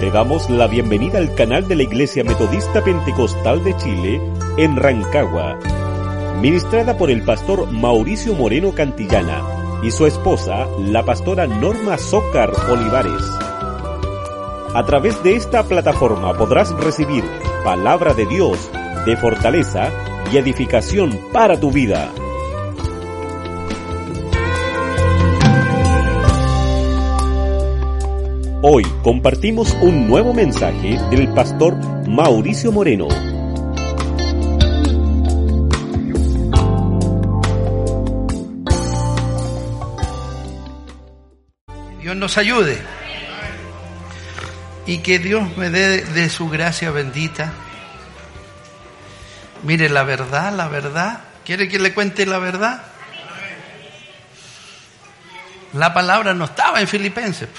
Te damos la bienvenida al canal de la Iglesia Metodista Pentecostal de Chile en Rancagua, ministrada por el pastor Mauricio Moreno Cantillana y su esposa, la pastora Norma Zócar Olivares. A través de esta plataforma podrás recibir palabra de Dios de fortaleza y edificación para tu vida. Hoy compartimos un nuevo mensaje del pastor Mauricio Moreno. Dios nos ayude y que Dios me dé de su gracia bendita. Mire la verdad, la verdad. ¿Quiere que le cuente la verdad? La palabra no estaba en Filipenses.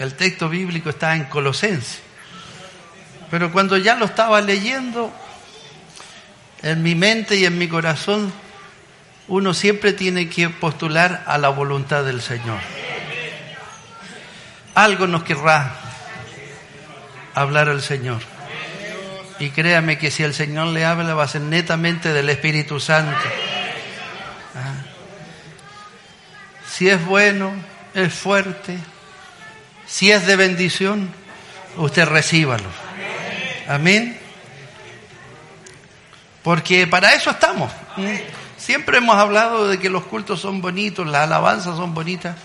El texto bíblico está en Colosenses. Pero cuando ya lo estaba leyendo, en mi mente y en mi corazón, uno siempre tiene que postular a la voluntad del Señor. Algo nos querrá hablar el Señor. Y créame que si el Señor le habla va a ser netamente del Espíritu Santo. Ah. Si es bueno, es fuerte, si es de bendición, usted recíbalo. Amén. Porque para eso estamos. Siempre hemos hablado de que los cultos son bonitos, las alabanzas son bonitas,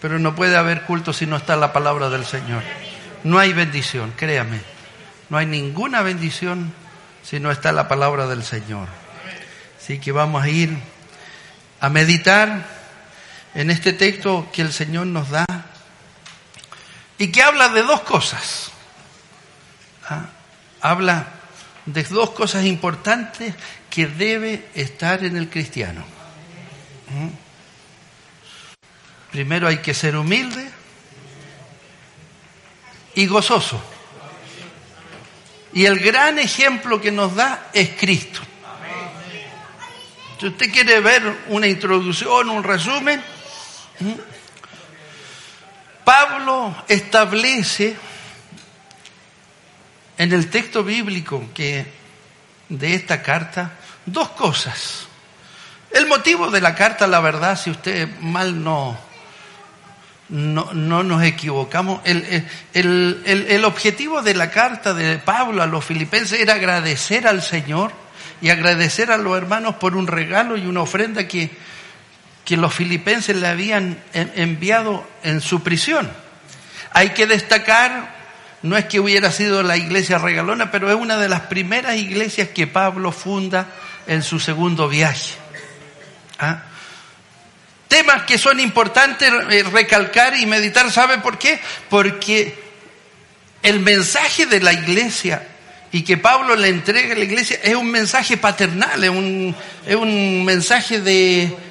pero no puede haber culto si no está la palabra del Señor. No hay bendición, créame. No hay ninguna bendición si no está la palabra del Señor. Así que vamos a ir a meditar en este texto que el Señor nos da y que habla de dos cosas. ¿Ah? Habla de dos cosas importantes que debe estar en el cristiano. ¿Mm? Primero hay que ser humilde y gozoso. Y el gran ejemplo que nos da es Cristo. Si usted quiere ver una introducción, un resumen, Pablo establece en el texto bíblico que de esta carta dos cosas. El motivo de la carta, la verdad, si usted mal no, no, no nos equivocamos, el, el, el, el, objetivo de la carta de Pablo a los filipenses era agradecer al Señor y agradecer a los hermanos por un regalo y una ofrenda que, que los filipenses le habían enviado en su prisión. Hay que destacar, no es que hubiera sido la iglesia regalona, pero es una de las primeras iglesias que Pablo funda en su segundo viaje. ¿Ah? Temas que son importantes recalcar y meditar, ¿sabe por qué? Porque el mensaje de la iglesia y que Pablo le entrega a la iglesia es un mensaje paternal, es un, es un mensaje de,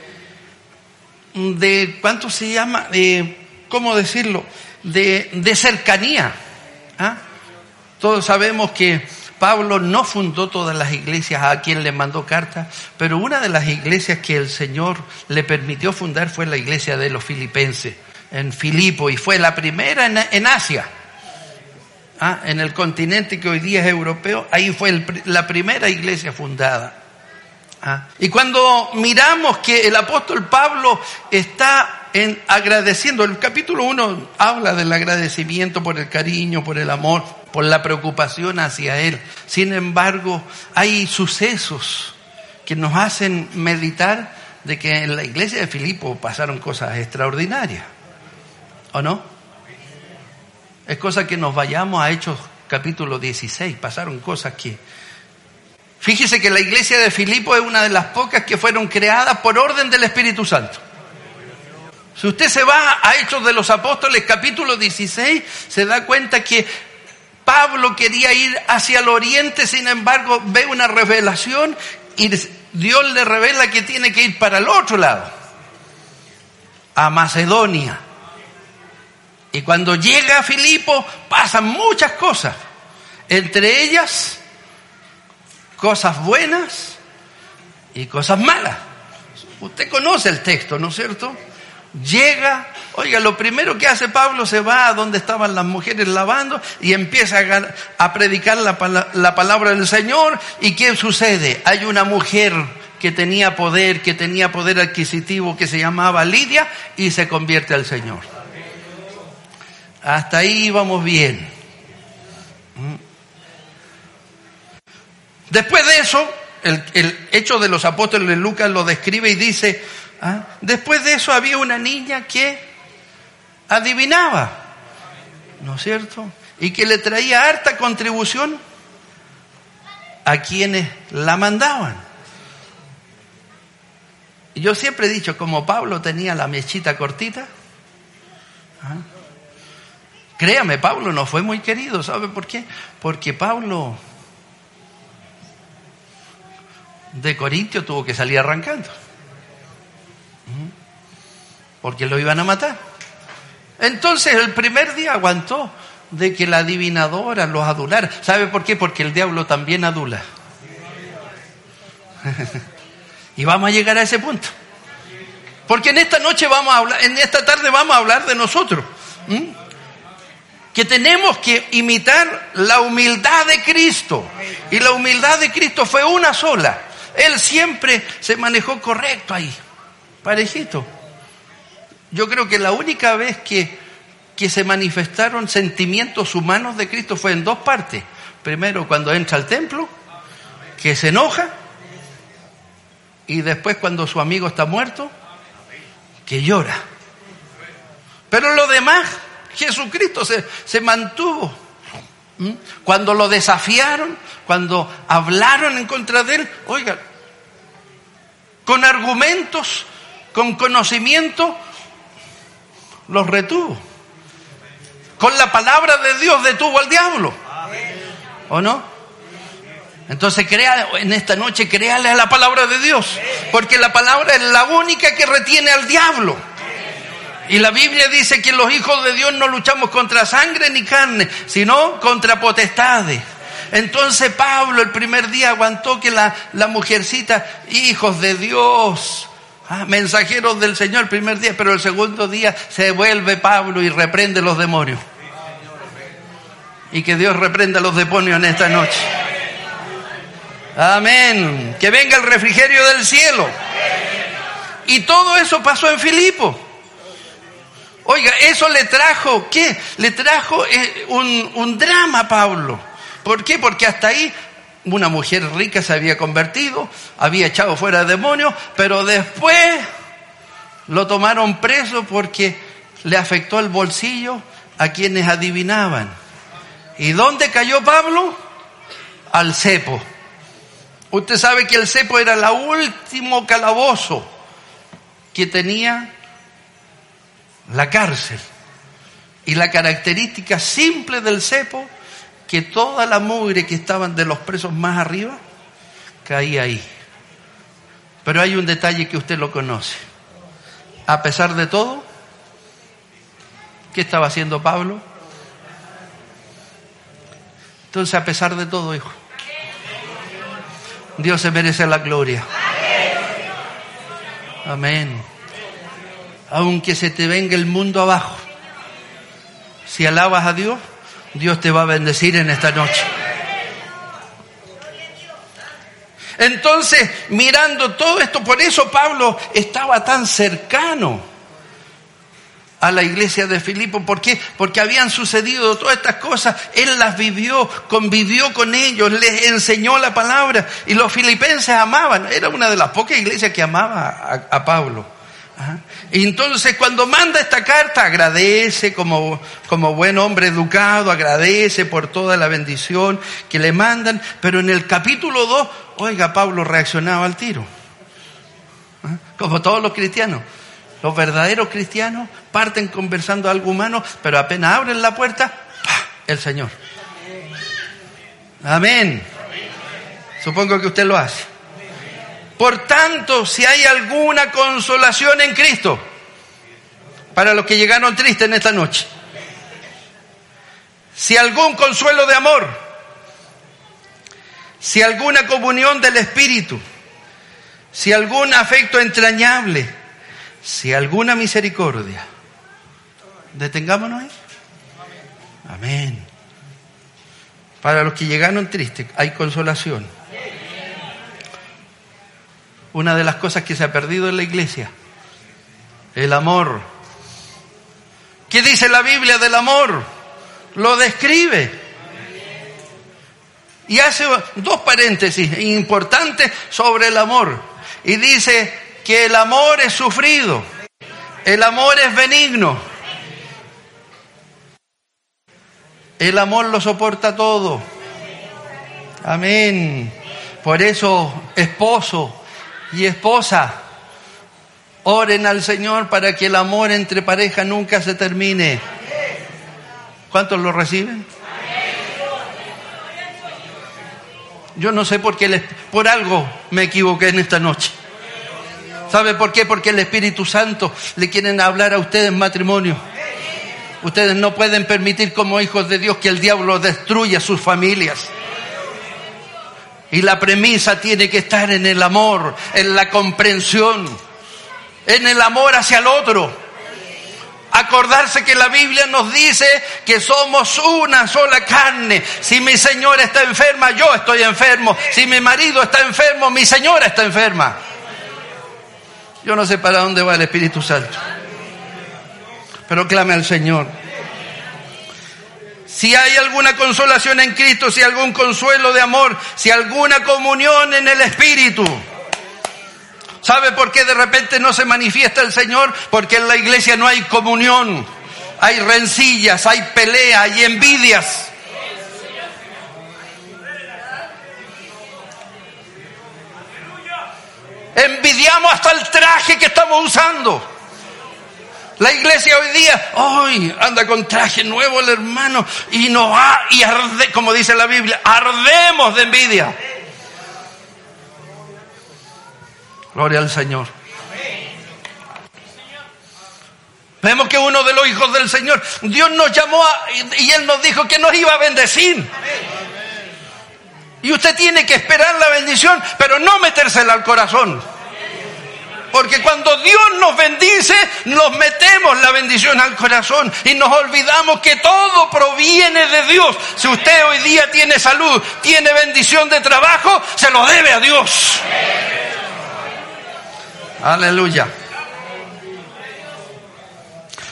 de, ¿cuánto se llama? De, ¿Cómo decirlo? De, de cercanía. ¿ah? Todos sabemos que Pablo no fundó todas las iglesias a quien le mandó cartas, pero una de las iglesias que el Señor le permitió fundar fue la iglesia de los filipenses, en Filipo, y fue la primera en, en Asia. ¿ah? En el continente que hoy día es europeo, ahí fue el, la primera iglesia fundada. ¿Ah? Y cuando miramos que el apóstol Pablo está en agradeciendo, el capítulo 1 habla del agradecimiento por el cariño, por el amor, por la preocupación hacia él. Sin embargo, hay sucesos que nos hacen meditar de que en la iglesia de Filipo pasaron cosas extraordinarias. ¿O no? Es cosa que nos vayamos a Hechos capítulo 16. Pasaron cosas que Fíjese que la iglesia de Filipo es una de las pocas que fueron creadas por orden del Espíritu Santo. Si usted se va a Hechos de los Apóstoles capítulo 16, se da cuenta que Pablo quería ir hacia el oriente, sin embargo ve una revelación y Dios le revela que tiene que ir para el otro lado, a Macedonia. Y cuando llega a Filipo pasan muchas cosas, entre ellas cosas buenas y cosas malas. Usted conoce el texto, ¿no es cierto? Llega, oiga, lo primero que hace Pablo se va a donde estaban las mujeres lavando y empieza a, predicar la, la palabra del Señor. ¿Y qué sucede? Hay una mujer que tenía poder, que tenía poder adquisitivo, que se llamaba Lidia y se convierte al Señor. Hasta ahí vamos bien. Después de eso, el, hecho de los apóstoles de Lucas lo describe y dice, ¿Ah? Después de eso había una niña que adivinaba, ¿no es cierto? Y que le traía harta contribución a quienes la mandaban. Yo siempre he dicho, como Pablo tenía la mechita cortita, ¿ah? créame, Pablo no fue muy querido, ¿sabe por qué? Porque Pablo de Corintio tuvo que salir arrancando porque lo iban a matar. Entonces el primer día aguantó de que la adivinadora los adulara. ¿Sabe por qué? Porque el diablo también adula. y vamos a llegar a ese punto. Porque en esta noche vamos a hablar, en esta tarde vamos a hablar de nosotros. Que tenemos que imitar la humildad de Cristo. Y la humildad de Cristo fue una sola. Él siempre se manejó correcto ahí parejito. Yo creo que la única vez que, que se manifestaron sentimientos humanos de Cristo fue en dos partes. Primero cuando entra al templo, que se enoja, y después cuando su amigo está muerto, que llora. Pero lo demás, Jesucristo se, se mantuvo. ¿Mm? Cuando lo desafiaron, cuando hablaron en contra de él, oiga, con argumentos con conocimiento, los retuvo. Con la palabra de Dios detuvo al diablo. ¿O no? Entonces crea en esta noche, créale a la palabra de Dios, porque la palabra es la única que retiene al diablo. Y la Biblia dice que los hijos de Dios no luchamos contra sangre ni carne, sino contra potestades. Entonces Pablo el primer día aguantó que la, la mujercita, hijos de Dios, Ah, mensajeros del Señor el primer día, pero el segundo día se vuelve Pablo y reprende los demonios. Y que Dios reprenda los demonios en esta noche. Amén. Que venga el refrigerio del cielo. Y todo eso pasó en Filipo. Oiga, eso le trajo, ¿qué? Le trajo eh, un, un drama a Pablo. ¿Por qué? Porque hasta ahí una mujer rica se había convertido, había echado fuera demonios, pero después lo tomaron preso porque le afectó el bolsillo a quienes adivinaban. ¿Y dónde cayó Pablo? Al cepo. Usted sabe que el cepo era el último calabozo que tenía la cárcel. Y la característica simple del cepo que toda la mugre que estaban de los presos más arriba caía ahí. Pero hay un detalle que usted lo conoce. A pesar de todo, ¿qué estaba haciendo Pablo? Entonces, a pesar de todo, hijo, Dios se merece la gloria. Amén. Aunque se te venga el mundo abajo, si alabas a Dios, Dios te va a bendecir en esta noche. Entonces, mirando todo esto, por eso Pablo estaba tan cercano a la iglesia de Filipo. ¿Por qué? Porque habían sucedido todas estas cosas. Él las vivió, convivió con ellos, les enseñó la palabra. Y los filipenses amaban. Era una de las pocas iglesias que amaba a, a Pablo. Entonces cuando manda esta carta agradece como, como buen hombre educado, agradece por toda la bendición que le mandan, pero en el capítulo 2, oiga, Pablo reaccionaba al tiro, ¿Ah? como todos los cristianos. Los verdaderos cristianos parten conversando algo humano, pero apenas abren la puerta, el Señor. Amén. Supongo que usted lo hace. Por tanto, si hay alguna consolación en Cristo, para los que llegaron tristes en esta noche, si algún consuelo de amor, si alguna comunión del Espíritu, si algún afecto entrañable, si alguna misericordia, detengámonos ahí. Amén. Para los que llegaron tristes, hay consolación. Una de las cosas que se ha perdido en la iglesia, el amor. ¿Qué dice la Biblia del amor? Lo describe. Y hace dos paréntesis importantes sobre el amor. Y dice que el amor es sufrido, el amor es benigno, el amor lo soporta todo. Amén. Por eso, esposo y esposa, oren al Señor para que el amor entre pareja nunca se termine. ¿Cuántos lo reciben? Yo no sé por qué, les, por algo me equivoqué en esta noche. ¿Sabe por qué? Porque el Espíritu Santo le quieren hablar a ustedes matrimonio. Ustedes no pueden permitir como hijos de Dios que el diablo destruya sus familias. Y la premisa tiene que estar en el amor, en la comprensión, en el amor hacia el otro. Acordarse que la Biblia nos dice que somos una sola carne. Si mi señora está enferma, yo estoy enfermo. Si mi marido está enfermo, mi señora está enferma. Yo no sé para dónde va el Espíritu Santo. Pero clame al Señor. Si hay alguna consolación en Cristo, si algún consuelo de amor, si alguna comunión en el Espíritu. ¿Sabe por qué de repente no se manifiesta el Señor? Porque en la iglesia no hay comunión. Hay rencillas, hay pelea, hay envidias. Envidiamos hasta el traje que estamos usando. La iglesia hoy día, hoy anda con traje nuevo el hermano y nos va y arde, como dice la Biblia, ardemos de envidia. Gloria al Señor. Vemos que uno de los hijos del Señor, Dios nos llamó y Él nos dijo que nos iba a bendecir. Y usted tiene que esperar la bendición, pero no metérsela al corazón. Porque cuando Dios nos bendice, nos metemos la bendición al corazón y nos olvidamos que todo proviene de Dios. Si usted hoy día tiene salud, tiene bendición de trabajo, se lo debe a Dios. Aleluya.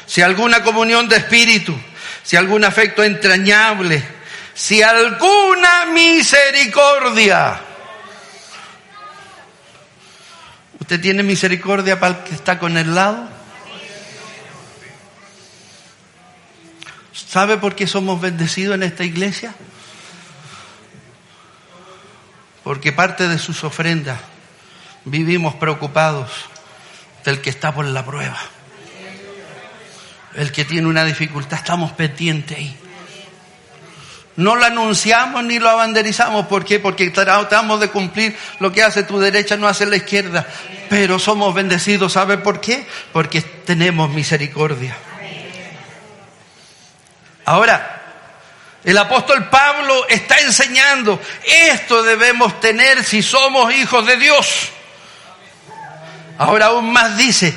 Si alguna comunión de espíritu, si algún afecto entrañable, si alguna misericordia. ¿Usted tiene misericordia para el que está con el lado? ¿Sabe por qué somos bendecidos en esta iglesia? Porque parte de sus ofrendas vivimos preocupados del que está por la prueba. El que tiene una dificultad, estamos pendientes ahí. No lo anunciamos ni lo abanderizamos. ¿Por qué? Porque tratamos de cumplir lo que hace tu derecha, no hace la izquierda. Pero somos bendecidos. ¿Sabe por qué? Porque tenemos misericordia. Ahora, el apóstol Pablo está enseñando, esto debemos tener si somos hijos de Dios. Ahora aún más dice,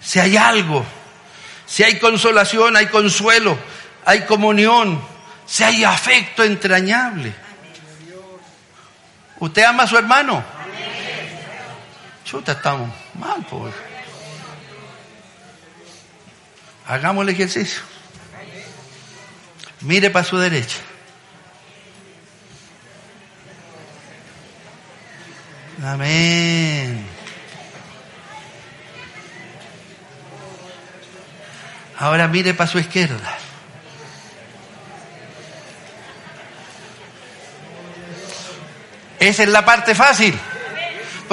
si hay algo, si hay consolación, hay consuelo, hay comunión, si hay afecto entrañable. ¿Usted ama a su hermano? Estamos mal, pues. Hagamos el ejercicio. Mire para su derecha. Amén. Ahora mire para su izquierda. Esa es la parte fácil.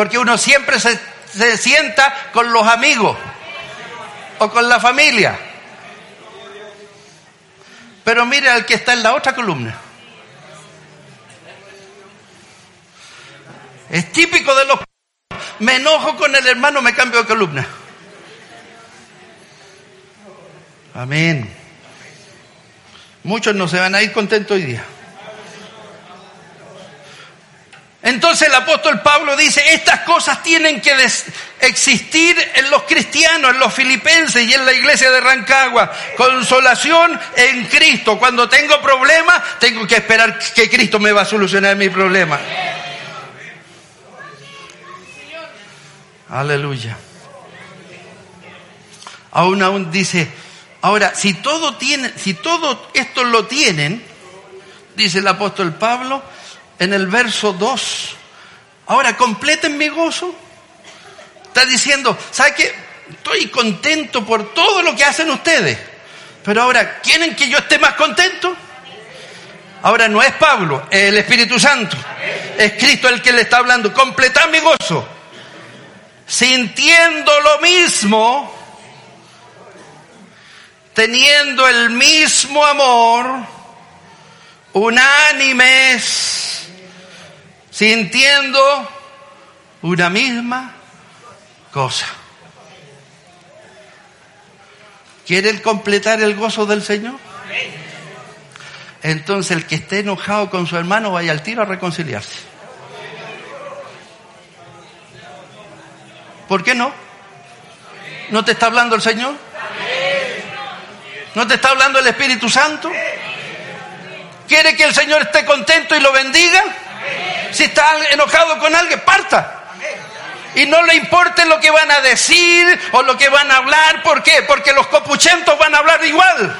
Porque uno siempre se, se sienta con los amigos. o con la familia. Pero mire al que está en la otra columna. Es típico de los... Me enojo con el hermano, me cambio de columna. Amén. Muchos no se van a ir contentos hoy día. Entonces el apóstol Pablo dice, estas cosas tienen que existir en los cristianos, en los filipenses y en la iglesia de Rancagua. Consolación en Cristo. Cuando tengo problemas, tengo que esperar que Cristo me va a solucionar mi problema. Aleluya. Aún aún dice, ahora, si todo tiene, si todo esto lo tienen, dice el apóstol Pablo, en el verso 2. Ahora completen mi gozo. Está diciendo, ¿sabe qué? Estoy contento por todo lo que hacen ustedes. Pero ahora, ¿quieren que yo esté más contento? Ahora no es Pablo, es el Espíritu Santo. Es Cristo el que le está hablando. Completar mi gozo. Sintiendo lo mismo, teniendo el mismo amor, unánimes sintiendo una misma cosa. ¿Quieren completar el gozo del Señor? Entonces el que esté enojado con su hermano vaya al tiro a reconciliarse. ¿Por qué no? ¿No te está hablando el Señor? ¿No te está hablando el Espíritu Santo? ¿Quiere que el Señor esté contento y lo bendiga? Si está enojado con alguien, parta. Y no le importe lo que van a decir o lo que van a hablar. ¿Por qué? Porque los copuchentos van a hablar igual.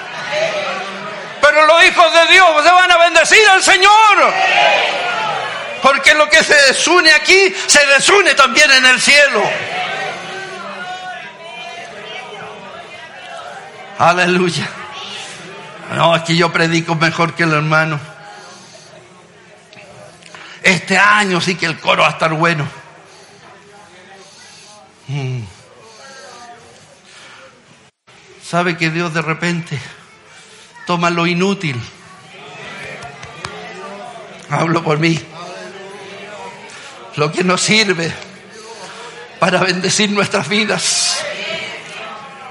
Pero los hijos de Dios se van a bendecir al Señor. Porque lo que se desune aquí se desune también en el cielo. Aleluya. No, aquí yo predico mejor que el hermano. Este año sí que el coro va a estar bueno. Mm. ¿Sabe que Dios de repente toma lo inútil? Hablo por mí. Lo que nos sirve para bendecir nuestras vidas,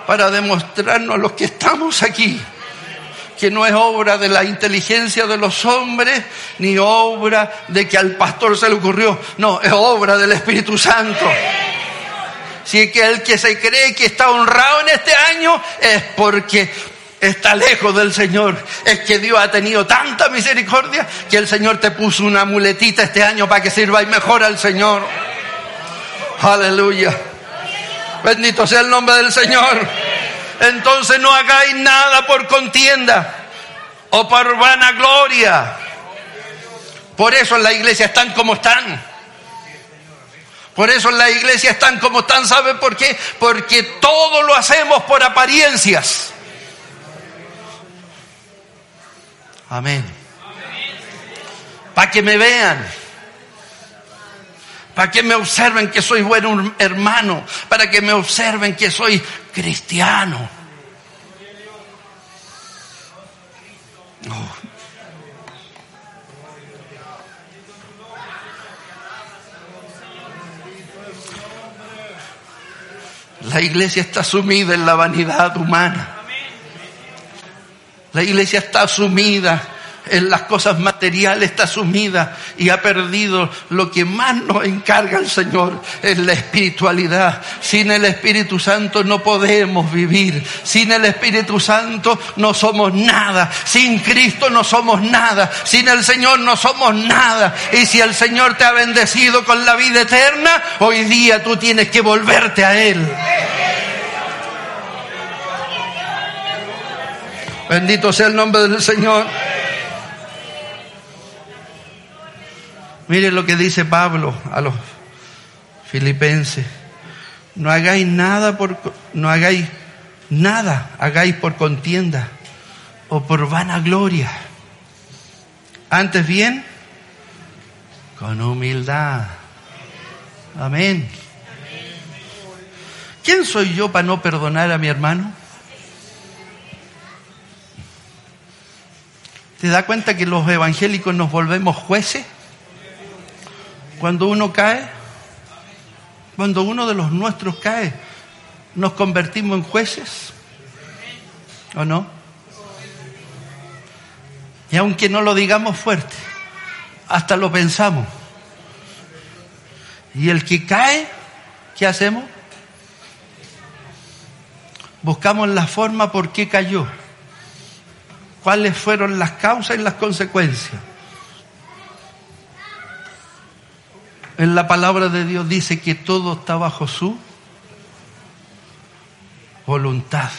para demostrarnos a los que estamos aquí que no es obra de la inteligencia de los hombres, ni obra de que al pastor se le ocurrió, no, es obra del Espíritu Santo. Si que el que se cree que está honrado en este año es porque está lejos del Señor. Es que Dios ha tenido tanta misericordia que el Señor te puso una muletita este año para que sirva y mejor al Señor. Aleluya. Bendito sea el nombre del Señor. Entonces no hagáis nada por contienda o por vanagloria. Por eso la iglesia están como están. Por eso la iglesia están como están. ¿Saben por qué? Porque todo lo hacemos por apariencias. Amén. Para que me vean. Para que me observen que soy buen hermano. Para que me observen que soy cristiano. La iglesia está sumida en la vanidad humana. La iglesia está sumida en las cosas materiales está sumida y ha perdido lo que más nos encarga el Señor, es la espiritualidad. Sin el Espíritu Santo no podemos vivir. Sin el Espíritu Santo no somos nada. Sin Cristo no somos nada. Sin el Señor no somos nada. Y si el Señor te ha bendecido con la vida eterna, hoy día tú tienes que volverte a Él. Bendito sea el nombre del Señor. Miren lo que dice Pablo a los filipenses. No hagáis nada por, no hagáis nada, hagáis por contienda o por vanagloria. Antes bien, con humildad. Amén. ¿Quién soy yo para no perdonar a mi hermano? ¿Te da cuenta que los evangélicos nos volvemos jueces? Cuando uno cae, cuando uno de los nuestros cae, nos convertimos en jueces. ¿O no? Y aunque no lo digamos fuerte, hasta lo pensamos. Y el que cae, ¿qué hacemos? Buscamos la forma por qué cayó. ¿Cuáles fueron las causas y las consecuencias? En la palabra de Dios dice que todo está bajo su voluntad.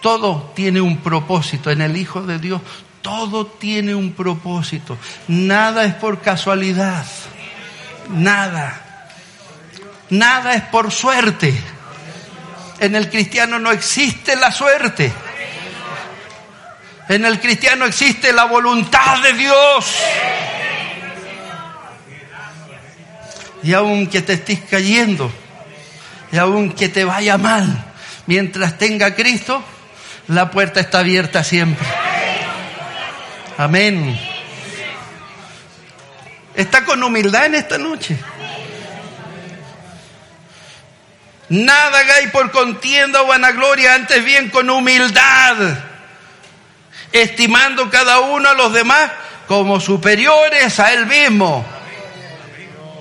Todo tiene un propósito. En el Hijo de Dios todo tiene un propósito. Nada es por casualidad. Nada. Nada es por suerte. En el cristiano no existe la suerte. En el cristiano existe la voluntad de Dios. Y aunque te estés cayendo, y aunque te vaya mal, mientras tenga Cristo, la puerta está abierta siempre. Amén. Está con humildad en esta noche. Nada hagáis por contienda o vanagloria, antes bien con humildad estimando cada uno a los demás como superiores a él mismo.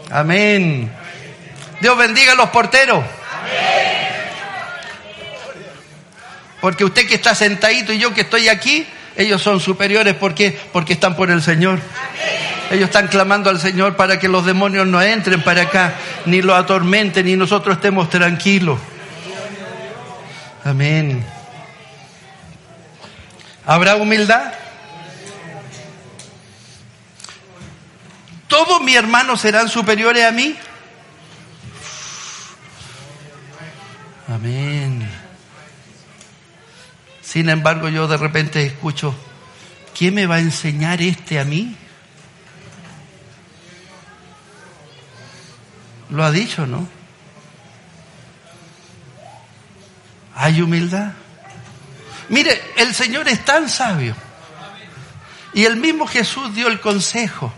Amén. Dios bendiga a los porteros. Porque usted que está sentadito y yo que estoy aquí, ellos son superiores porque porque están por el Señor. Ellos están clamando al Señor para que los demonios no entren para acá, ni lo atormenten, ni nosotros estemos tranquilos. Amén. ¿Habrá humildad? ¿Todos mis hermanos serán superiores a mí? Amén. Sin embargo, yo de repente escucho, ¿quién me va a enseñar este a mí? Lo ha dicho, ¿no? ¿Hay humildad? Mire, el Señor es tan sabio. Y el mismo Jesús dio el consejo.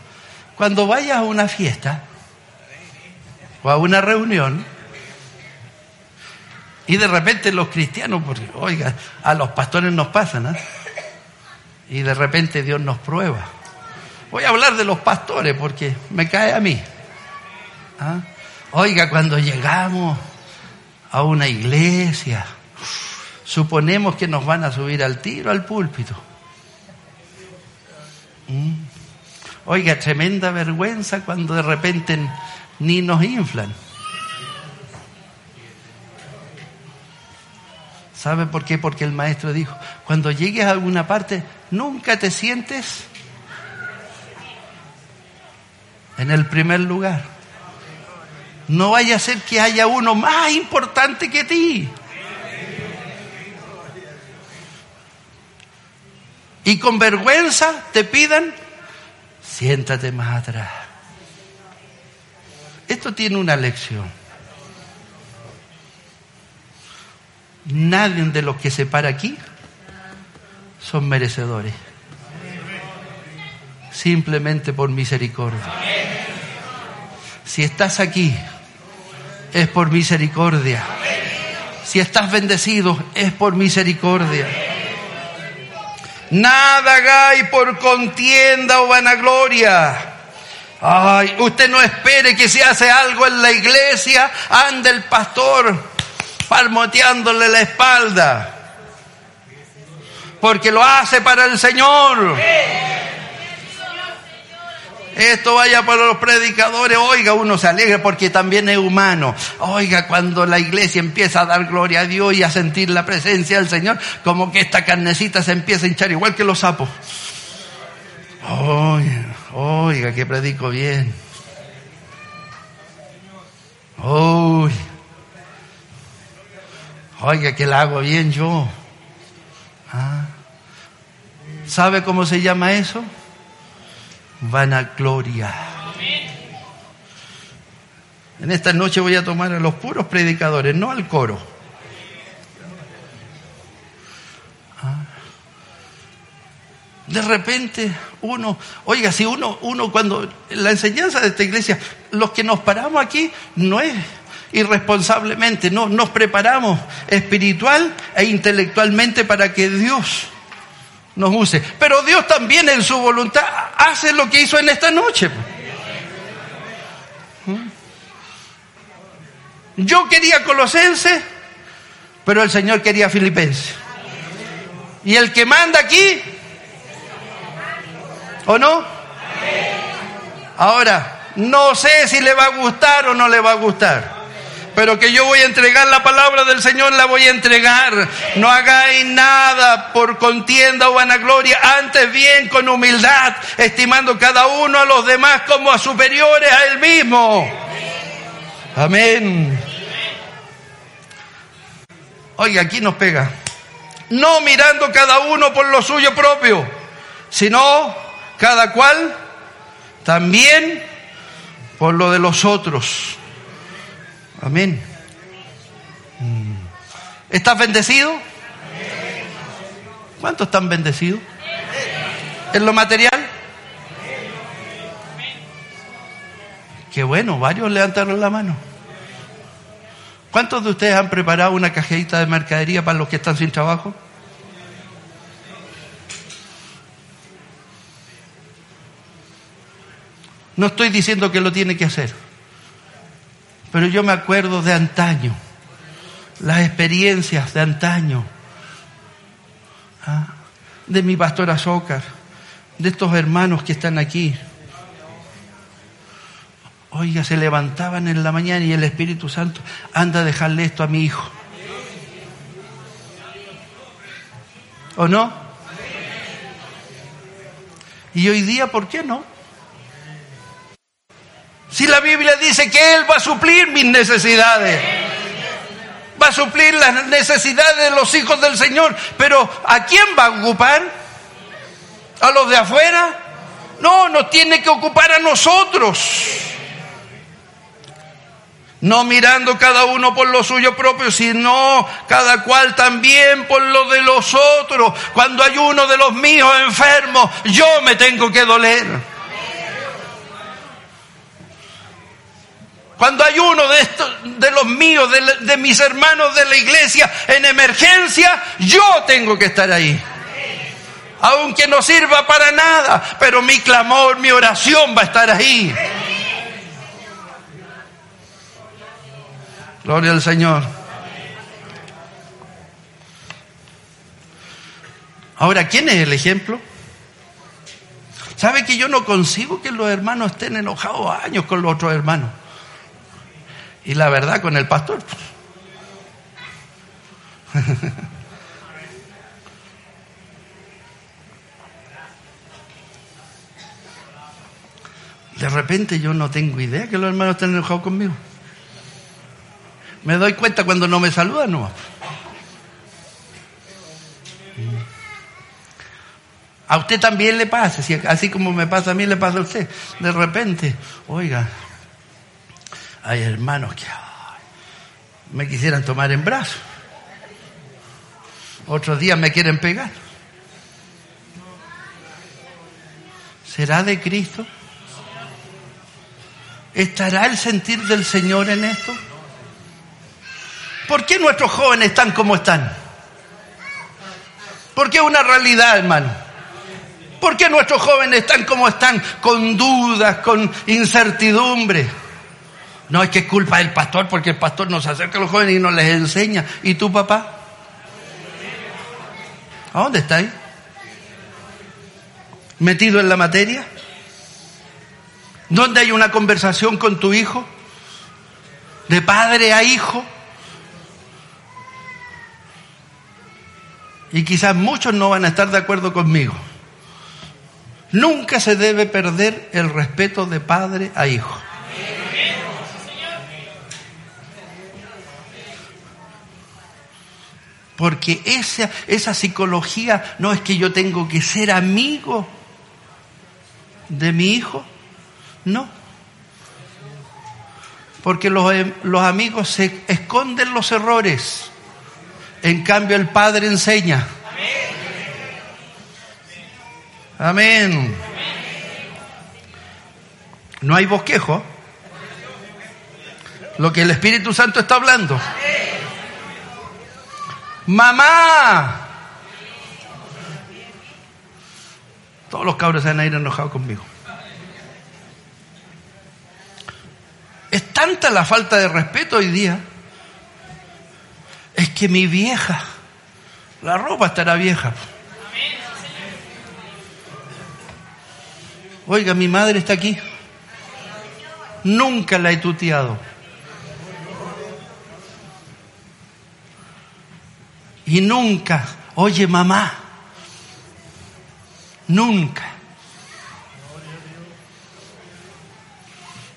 Cuando vayas a una fiesta o a una reunión, y de repente los cristianos, porque, oiga, a los pastores nos pasan, ¿eh? Y de repente Dios nos prueba. Voy a hablar de los pastores porque me cae a mí. ¿ah? Oiga, cuando llegamos a una iglesia, suponemos que nos van a subir al tiro al púlpito. Mm. Oiga, tremenda vergüenza cuando de repente ni nos inflan. ¿Sabe por qué? Porque el maestro dijo, cuando llegues a alguna parte, nunca te sientes en el primer lugar. No vaya a ser que haya uno más importante que ti. y con vergüenza te pidan, siéntate más atrás. Esto tiene una lección. Nadie de los que se para aquí son merecedores. Simplemente por misericordia. Si estás aquí, es por misericordia. Si estás bendecido, es por misericordia. Nada hagáis por contienda o vanagloria. Ay, usted no espere que si hace algo en la iglesia, ande el pastor palmoteándole la espalda. Porque lo hace para el Señor. Esto vaya para los predicadores. Oiga, uno se alegra porque también es humano. Oiga, cuando la iglesia empieza a dar gloria a Dios y a sentir la presencia del Señor, como que esta carnecita se empieza a hinchar igual que los sapos. Oiga, oiga, que predico bien. Oiga, oiga, que la hago bien yo. Ah. ¿Sabe cómo se llama eso? Vanagloria. En esta noche voy a tomar a los puros predicadores, no al coro. Ah. De repente uno, oiga, si uno, uno cuando la enseñanza de esta iglesia, los que nos paramos aquí no es irresponsablemente, no, nos preparamos espiritual e intelectualmente para que Dios nos use. Pero Dios también en su voluntad hace lo que hizo en esta noche. Yo quería Colosense, pero el Señor quería Filipense. Y el que manda aquí, ¿o no? Ahora, no sé si le va a gustar o no le va a gustar. Pero que yo voy a entregar la palabra del Señor, la voy a entregar. No hagáis nada por contienda o vanagloria, antes bien con humildad, estimando cada uno a los demás como a superiores a él mismo. Amén. Oiga, aquí nos pega. No mirando cada uno por lo suyo propio, sino cada cual también por lo de los otros. Amén. Mm. ¿Estás bendecido? ¿Cuántos están bendecidos? ¿En lo material? Qué bueno, varios levantaron la mano. ¿Cuántos de ustedes han preparado una cajetita de mercadería para los que están sin trabajo? No estoy diciendo que lo tiene que hacer, pero yo me acuerdo de antaño, las experiencias de antaño, ¿ah? de mi pastor Azócar, de estos hermanos que están aquí, Oiga, se levantaban en la mañana y el Espíritu Santo anda a dejarle esto a mi hijo. ¿O no? Y hoy día, ¿por qué no? Si la Biblia dice que Él va a suplir mis necesidades, va a suplir las necesidades de los hijos del Señor, pero ¿a quién va a ocupar? ¿A los de afuera? No, nos tiene que ocupar a nosotros no mirando cada uno por lo suyo propio, sino cada cual también por lo de los otros. Cuando hay uno de los míos enfermo, yo me tengo que doler. Cuando hay uno de, estos, de los míos, de, de mis hermanos de la iglesia en emergencia, yo tengo que estar ahí. Aunque no sirva para nada, pero mi clamor, mi oración va a estar ahí. Gloria al Señor. Ahora, ¿quién es el ejemplo? ¿Sabe que yo no consigo que los hermanos estén enojados años con los otros hermanos? Y la verdad con el pastor. De repente yo no tengo idea que los hermanos estén enojados conmigo. Me doy cuenta cuando no me saludan, no. A usted también le pasa, así como me pasa a mí, le pasa a usted. De repente, oiga, hay hermanos que me quisieran tomar en brazos. Otros días me quieren pegar. ¿Será de Cristo? ¿Estará el sentir del Señor en esto? ¿Por qué nuestros jóvenes están como están? ¿Por qué es una realidad, hermano? ¿Por qué nuestros jóvenes están como están? Con dudas, con incertidumbre. No es que es culpa del pastor, porque el pastor nos acerca a los jóvenes y nos les enseña. ¿Y tu papá? ¿A dónde está ahí? ¿Metido en la materia? ¿Dónde hay una conversación con tu hijo? ¿De padre a hijo? y quizás muchos no van a estar de acuerdo conmigo. Nunca se debe perder el respeto de padre a hijo. Porque esa, esa psicología no es que yo tengo que ser amigo de mi hijo, no. Porque los, los amigos se esconden los errores. En cambio el Padre enseña. Amén. No hay bosquejo. Lo que el Espíritu Santo está hablando. Mamá. Todos los cabros se van a ir enojados conmigo. Es tanta la falta de respeto hoy día. Es que mi vieja, la ropa estará vieja. Oiga, mi madre está aquí. Nunca la he tuteado. Y nunca, oye mamá, nunca.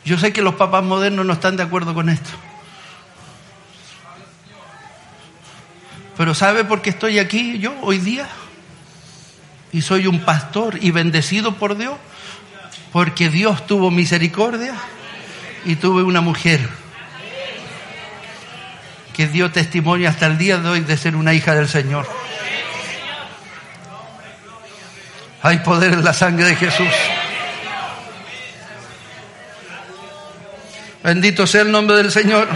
Yo sé que los papás modernos no están de acuerdo con esto. Pero ¿sabe por qué estoy aquí yo hoy día? Y soy un pastor y bendecido por Dios. Porque Dios tuvo misericordia y tuve una mujer que dio testimonio hasta el día de hoy de ser una hija del Señor. Hay poder en la sangre de Jesús. Bendito sea el nombre del Señor.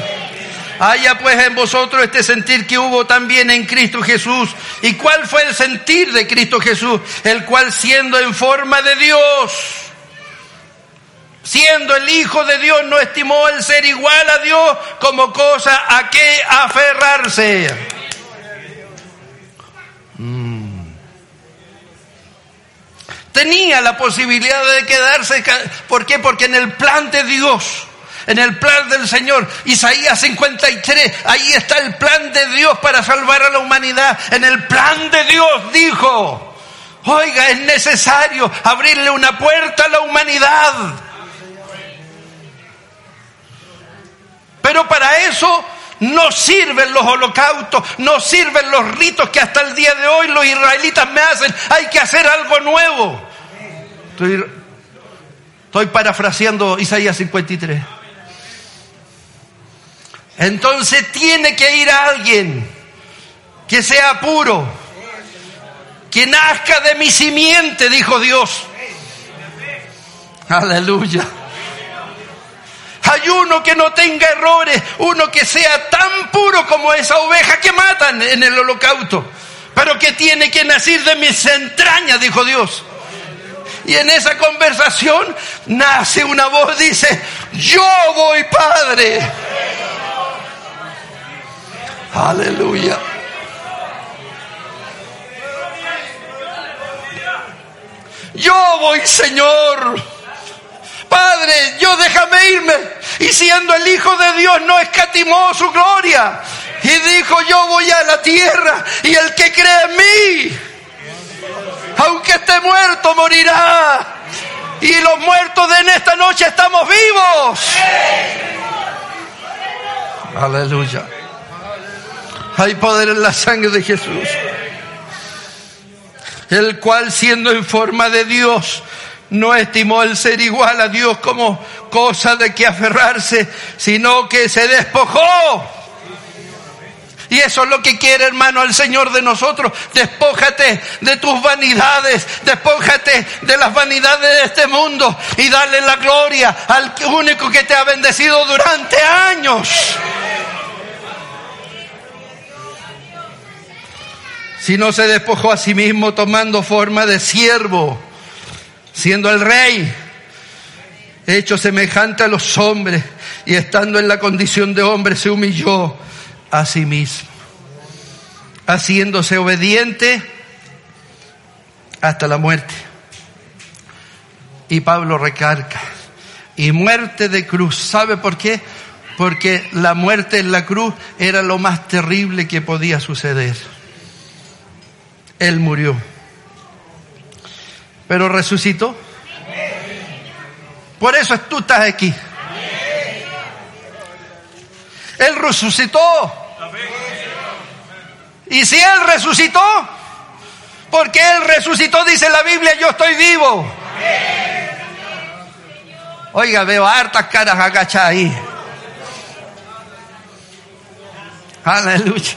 Haya pues en vosotros este sentir que hubo también en Cristo Jesús. ¿Y cuál fue el sentir de Cristo Jesús? El cual siendo en forma de Dios, siendo el Hijo de Dios, no estimó el ser igual a Dios como cosa a que aferrarse. Mm. Tenía la posibilidad de quedarse. ¿Por qué? Porque en el plan de Dios en el plan del Señor. Isaías 53, ahí está el plan de Dios para salvar a la humanidad. En el plan de Dios dijo, oiga, es necesario abrirle una puerta a la humanidad. Pero para eso no sirven los holocaustos, no sirven los ritos que hasta el día de hoy los israelitas me hacen. Hay que hacer algo nuevo. Estoy, estoy parafraseando Isaías 53. Entonces tiene que ir a alguien que sea puro, que nazca de mi simiente, dijo Dios. Aleluya. Hay uno que no tenga errores, uno que sea tan puro como esa oveja que matan en el holocausto, pero que tiene que nacer de mis entrañas, dijo Dios. Y en esa conversación nace una voz, dice, yo voy, Padre. Aleluya. Yo voy, Señor. Padre, yo déjame irme. Y siendo el Hijo de Dios no escatimó su gloria. Y dijo, yo voy a la tierra. Y el que cree en mí, aunque esté muerto, morirá. Y los muertos de en esta noche estamos vivos. Aleluya. Hay poder en la sangre de Jesús. El cual siendo en forma de Dios, no estimó el ser igual a Dios como cosa de que aferrarse, sino que se despojó. Y eso es lo que quiere, hermano, el Señor de nosotros. Despójate de tus vanidades, despójate de las vanidades de este mundo y dale la gloria al único que te ha bendecido durante años. Si no se despojó a sí mismo tomando forma de siervo, siendo el rey, hecho semejante a los hombres y estando en la condición de hombre se humilló a sí mismo, haciéndose obediente hasta la muerte. Y Pablo recarga, y muerte de cruz. ¿Sabe por qué? Porque la muerte en la cruz era lo más terrible que podía suceder. Él murió. Pero resucitó. Por eso tú estás aquí. Él resucitó. Y si Él resucitó, porque Él resucitó, dice la Biblia, yo estoy vivo. Oiga, veo hartas caras agachadas ahí. Aleluya.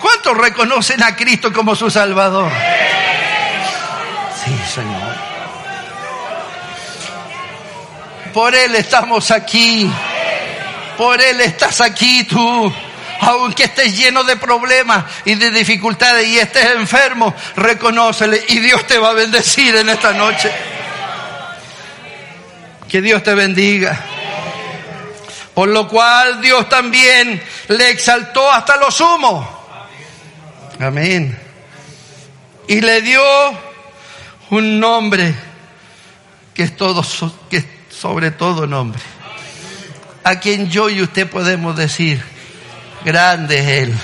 ¿Cuántos reconocen a Cristo como su Salvador? Por Él estamos aquí. Por Él estás aquí tú. Aunque estés lleno de problemas y de dificultades y estés enfermo, reconócele y Dios te va a bendecir en esta noche. Que Dios te bendiga. Por lo cual Dios también le exaltó hasta lo sumo. Amén. Y le dio un nombre que es todo, que sobre todo nombre. A quien yo y usted podemos decir, grande es Él.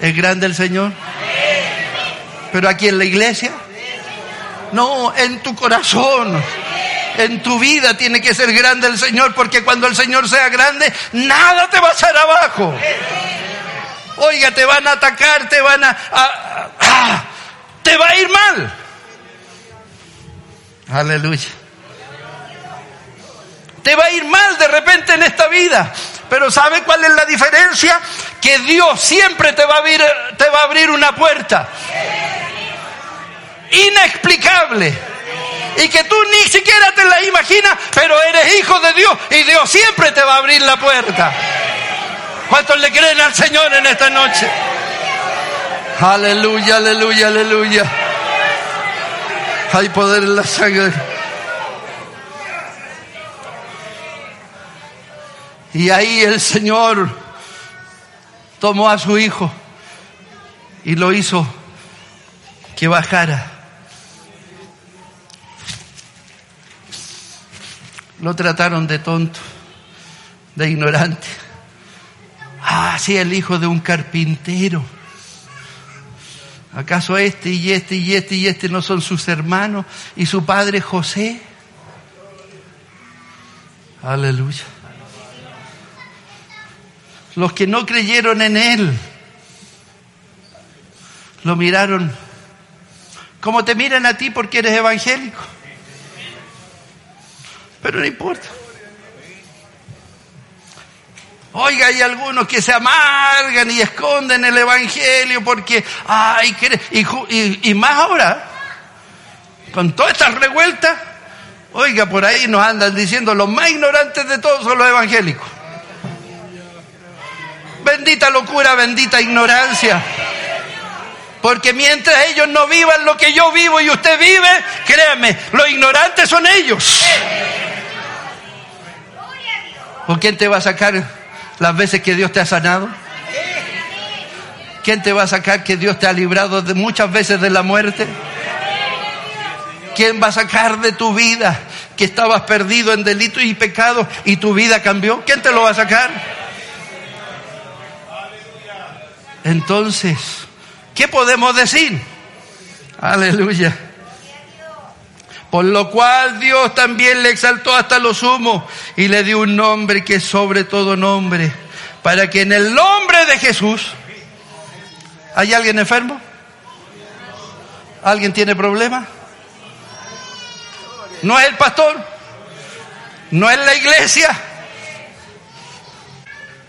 ¿Es grande el Señor? Pero aquí en la iglesia, no, en tu corazón, en tu vida tiene que ser grande el Señor, porque cuando el Señor sea grande, nada te va a echar abajo. Oiga, te van a atacar, te van a, te va a ir mal. Aleluya. Te va a ir mal de repente en esta vida. Pero ¿sabe cuál es la diferencia? Que Dios siempre te va a abrir, te va a abrir una puerta. Inexplicable. Y que tú ni siquiera te la imaginas, pero eres hijo de Dios y Dios siempre te va a abrir la puerta. ¿Cuántos le creen al Señor en esta noche? Aleluya, aleluya, aleluya. Hay poder en la sangre. Y ahí el Señor tomó a su hijo y lo hizo que bajara. Lo trataron de tonto, de ignorante. Ah, sí, el hijo de un carpintero. ¿Acaso este y este y este y este no son sus hermanos y su padre José? Aleluya los que no creyeron en Él, lo miraron como te miran a ti porque eres evangélico. Pero no importa. Oiga, hay algunos que se amargan y esconden el Evangelio porque, ay, y, y, más ahora, con todas estas revueltas, oiga, por ahí nos andan diciendo los más ignorantes de todos son los evangélicos. Bendita locura, bendita ignorancia. Porque mientras ellos no vivan lo que yo vivo y usted vive, créame, los ignorantes son ellos. ¿O quién te va a sacar las veces que Dios te ha sanado? ¿Quién te va a sacar que Dios te ha librado de muchas veces de la muerte? ¿Quién va a sacar de tu vida que estabas perdido en delitos y pecados y tu vida cambió? ¿Quién te lo va a sacar? Entonces, ¿qué podemos decir? Aleluya. Por lo cual Dios también le exaltó hasta lo sumo y le dio un nombre que es sobre todo nombre, para que en el nombre de Jesús, ¿hay alguien enfermo? ¿Alguien tiene problema? ¿No es el pastor? ¿No es la iglesia?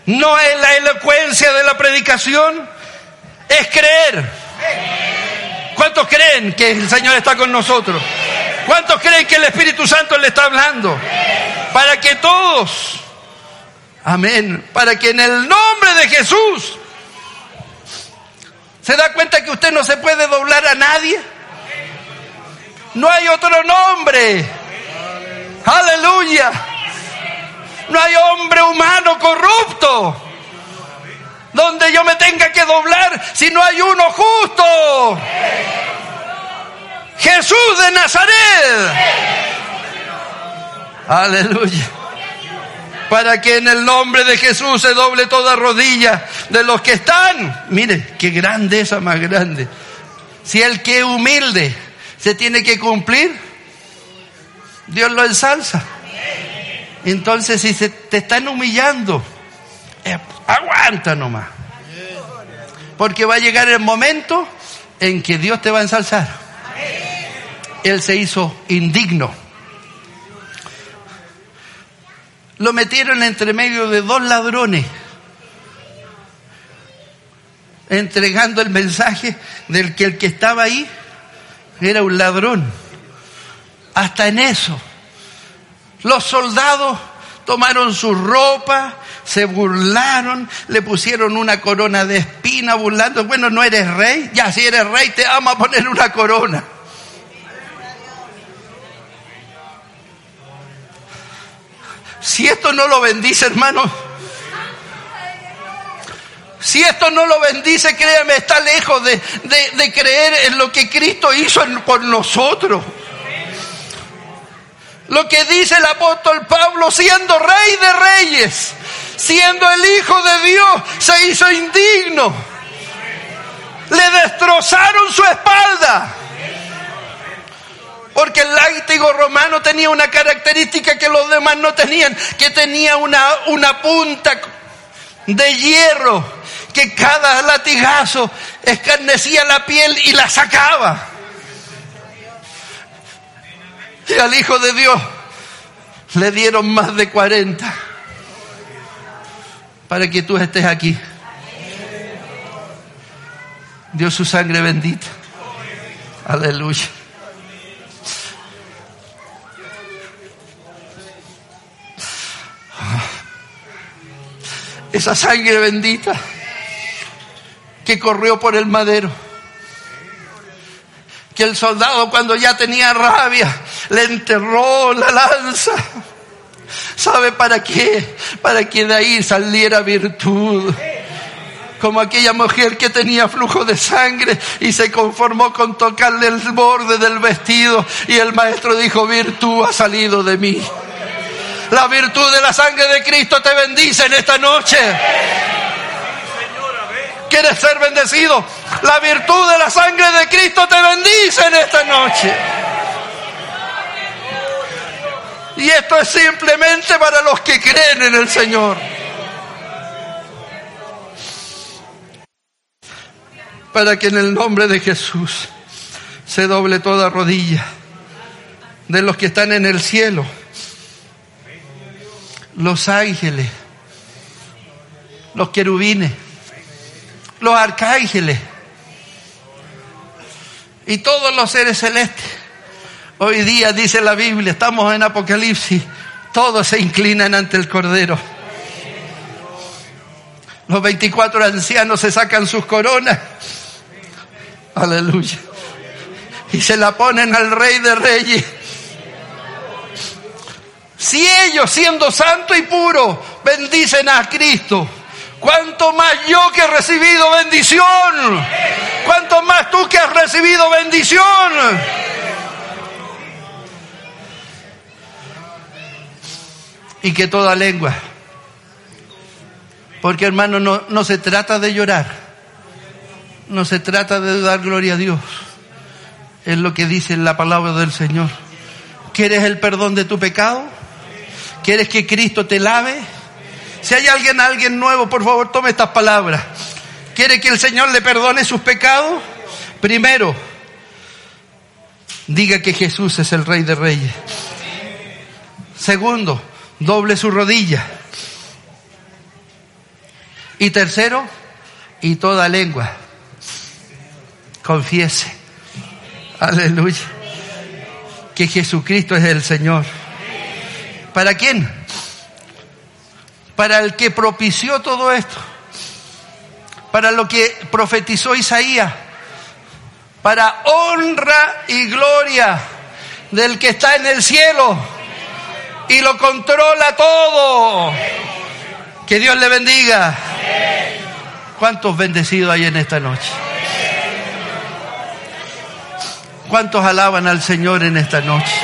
No es la elocuencia de la predicación, es creer. ¿Cuántos creen que el Señor está con nosotros? ¿Cuántos creen que el Espíritu Santo le está hablando? Para que todos, amén, para que en el nombre de Jesús se da cuenta que usted no se puede doblar a nadie. No hay otro nombre. Aleluya. No hay hombre humano corrupto donde yo me tenga que doblar si no hay uno justo. Jesús de Nazaret. Aleluya. Para que en el nombre de Jesús se doble toda rodilla de los que están. Mire, qué grandeza más grande. Si el que es humilde se tiene que cumplir, Dios lo ensalza. Entonces, si te están humillando, eh, aguanta nomás. Porque va a llegar el momento en que Dios te va a ensalzar. Él se hizo indigno. Lo metieron entre medio de dos ladrones entregando el mensaje del que el que estaba ahí era un ladrón. Hasta en eso. Los soldados tomaron su ropa, se burlaron, le pusieron una corona de espina burlando, bueno, no eres rey, ya si eres rey te vamos a poner una corona. Si esto no lo bendice, hermano, si esto no lo bendice, créeme, está lejos de, de, creer en lo que Cristo hizo por nosotros. Lo que dice el apóstol Pablo, siendo rey de reyes, siendo el Hijo de Dios, se hizo indigno. Le destrozaron su espalda. Porque el látigo romano tenía una característica que los demás no tenían, que tenía una, una punta de hierro, que cada latigazo escarnecía la piel y la sacaba. Y al Hijo de Dios le dieron más de 40 para que tú estés aquí. Dio su sangre bendita. Aleluya. Esa sangre bendita que corrió por el madero. Que el soldado cuando ya tenía rabia le enterró la lanza. ¿Sabe para qué? Para que de ahí saliera virtud como aquella mujer que tenía flujo de sangre y se conformó con tocarle el borde del vestido y el maestro dijo, virtud ha salido de mí. La virtud de la sangre de Cristo te bendice en esta noche. ¿Quieres ser bendecido? La virtud de la sangre de Cristo te bendice en esta noche. Y esto es simplemente para los que creen en el Señor. Para que en el nombre de Jesús se doble toda rodilla de los que están en el cielo, los ángeles, los querubines, los arcángeles y todos los seres celestes Hoy día dice la Biblia, estamos en Apocalipsis, todos se inclinan ante el Cordero. Los 24 ancianos se sacan sus coronas. Aleluya. Y se la ponen al Rey de Reyes. Si ellos, siendo santo y puro, bendicen a Cristo, ¿cuánto más yo que he recibido bendición? ¿Cuánto más tú que has recibido bendición? y que toda lengua. Porque hermano, no, no se trata de llorar, no se trata de dar gloria a Dios. Es lo que dice la palabra del Señor. ¿Quieres el perdón de tu pecado? ¿Quieres que Cristo te lave? Si hay alguien, alguien nuevo, por favor, tome estas palabras. ¿Quiere que el Señor le perdone sus pecados? Primero, diga que Jesús es el Rey de Reyes. Segundo, doble su rodilla. Y tercero, y toda lengua confiese, aleluya, que Jesucristo es el Señor. ¿Para quién? Para el que propició todo esto, para lo que profetizó Isaías, para honra y gloria del que está en el cielo y lo controla todo. Que Dios le bendiga. ¿Cuántos bendecidos hay en esta noche? ¿Cuántos alaban al Señor en esta noche?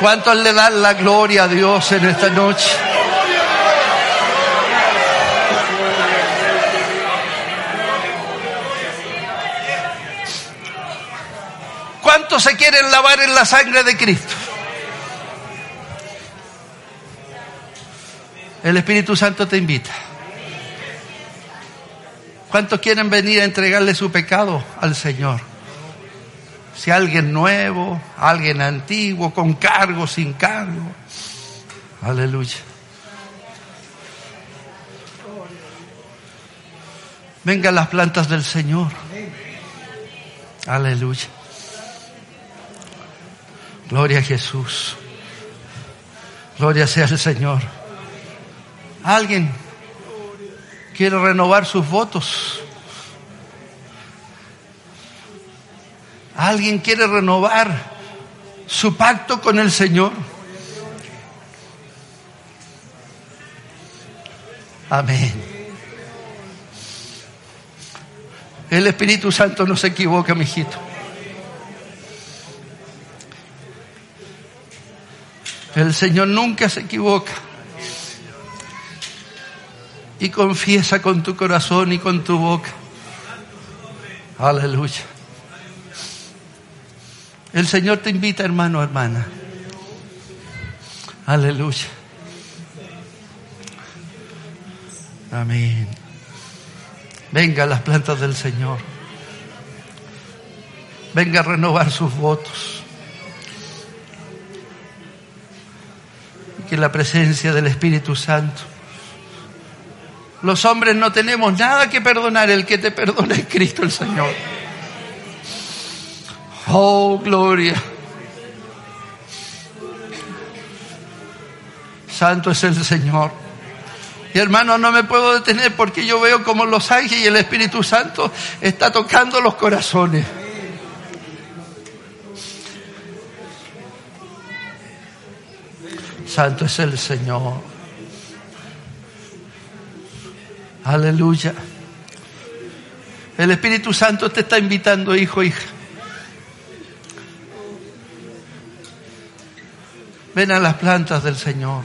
¿Cuántos le dan la gloria a Dios en esta noche? ¿Cuántos se quieren lavar en la sangre de Cristo? El Espíritu Santo te invita. ¿Cuántos quieren venir a entregarle su pecado al Señor? Si alguien nuevo, alguien antiguo, con cargo, sin cargo. Aleluya. Venga las plantas del Señor. Aleluya. Gloria a Jesús. Gloria sea el Señor. Alguien quiere renovar sus votos. Alguien quiere renovar su pacto con el Señor. Amén. El Espíritu Santo no se equivoca, mijito. El Señor nunca se equivoca. Y confiesa con tu corazón y con tu boca. Aleluya. El Señor te invita, hermano, hermana. Aleluya. Amén. Venga a las plantas del Señor. Venga a renovar sus votos. Que la presencia del Espíritu Santo. Los hombres no tenemos nada que perdonar. El que te perdona es Cristo el Señor. Oh, gloria. Santo es el Señor. Y hermano, no me puedo detener porque yo veo como los ángeles y el Espíritu Santo está tocando los corazones. Santo es el Señor. Aleluya. El Espíritu Santo te está invitando, hijo, hija. Ven a las plantas del Señor.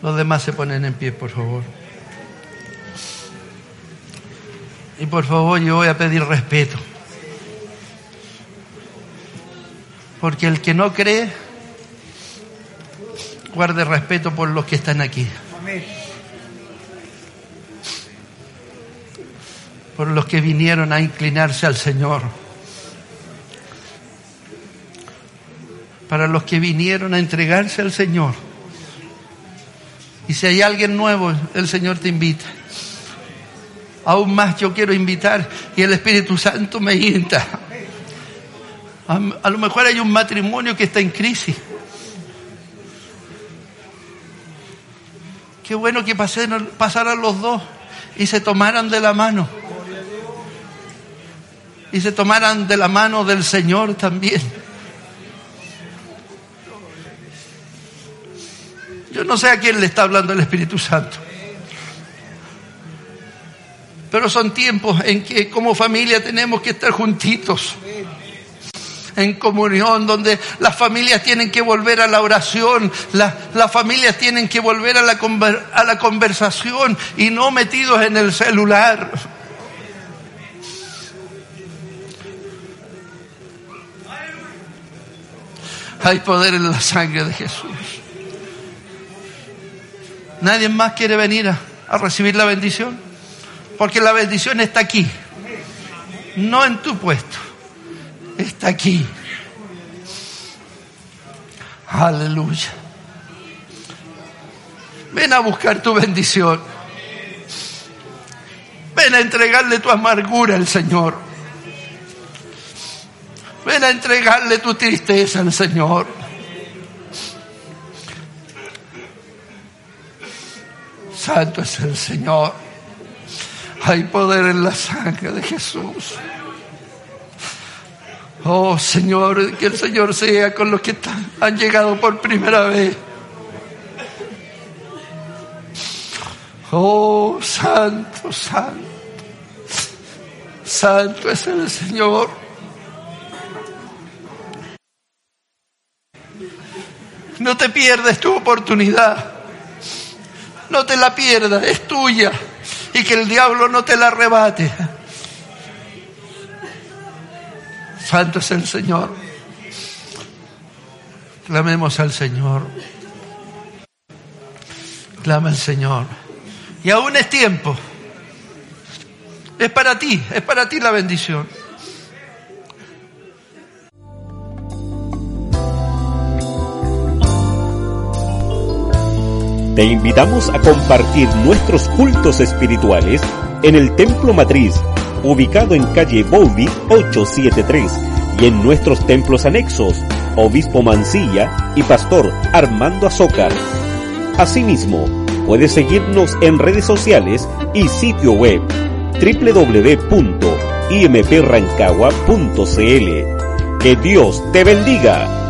Los demás se ponen en pie, por favor. Y por favor yo voy a pedir respeto. Porque el que no cree, guarde respeto por los que están aquí. Por los que vinieron a inclinarse al Señor. Para los que vinieron a entregarse al Señor y si hay alguien nuevo, el Señor te invita. Aún más yo quiero invitar y el Espíritu Santo me invita. A, lo mejor hay un matrimonio que está en crisis. Qué bueno que pasaran los dos y se tomaran de la mano. Y se tomaran de la mano del Señor también. Yo no sé a quién le está hablando el Espíritu Santo. Pero son tiempos en que como familia tenemos que estar juntitos. En comunión, donde las familias tienen que volver a la oración, las familias tienen que volver a la, conversación y no metidos en el celular. Hay poder en la sangre de Jesús. Nadie más quiere venir a, recibir la bendición. Porque la bendición está aquí. No en tu puesto. Está aquí. Aleluya. Ven a buscar tu bendición. Ven a entregarle tu amargura al Señor. Ven a entregarle tu tristeza al Señor. Santo es el Señor. Hay poder en la sangre de Jesús. Oh Señor, que el Señor sea con los que han llegado por primera vez. Oh Santo, Santo. Santo es el Señor. No te pierdes tu oportunidad. No te la pierdas, es tuya. Y que el diablo no te la arrebate. Santo es el Señor. Clamemos al Señor. Clama al Señor. Y aún es tiempo. Es para ti, es para ti la bendición. Te invitamos a compartir nuestros cultos espirituales en el Templo Matriz, ubicado en calle Bowdy 873, y en nuestros templos anexos, Obispo Mancilla y Pastor Armando Azócar. Asimismo, puedes seguirnos en redes sociales y sitio web www.imprancagua.cl. Que Dios te bendiga.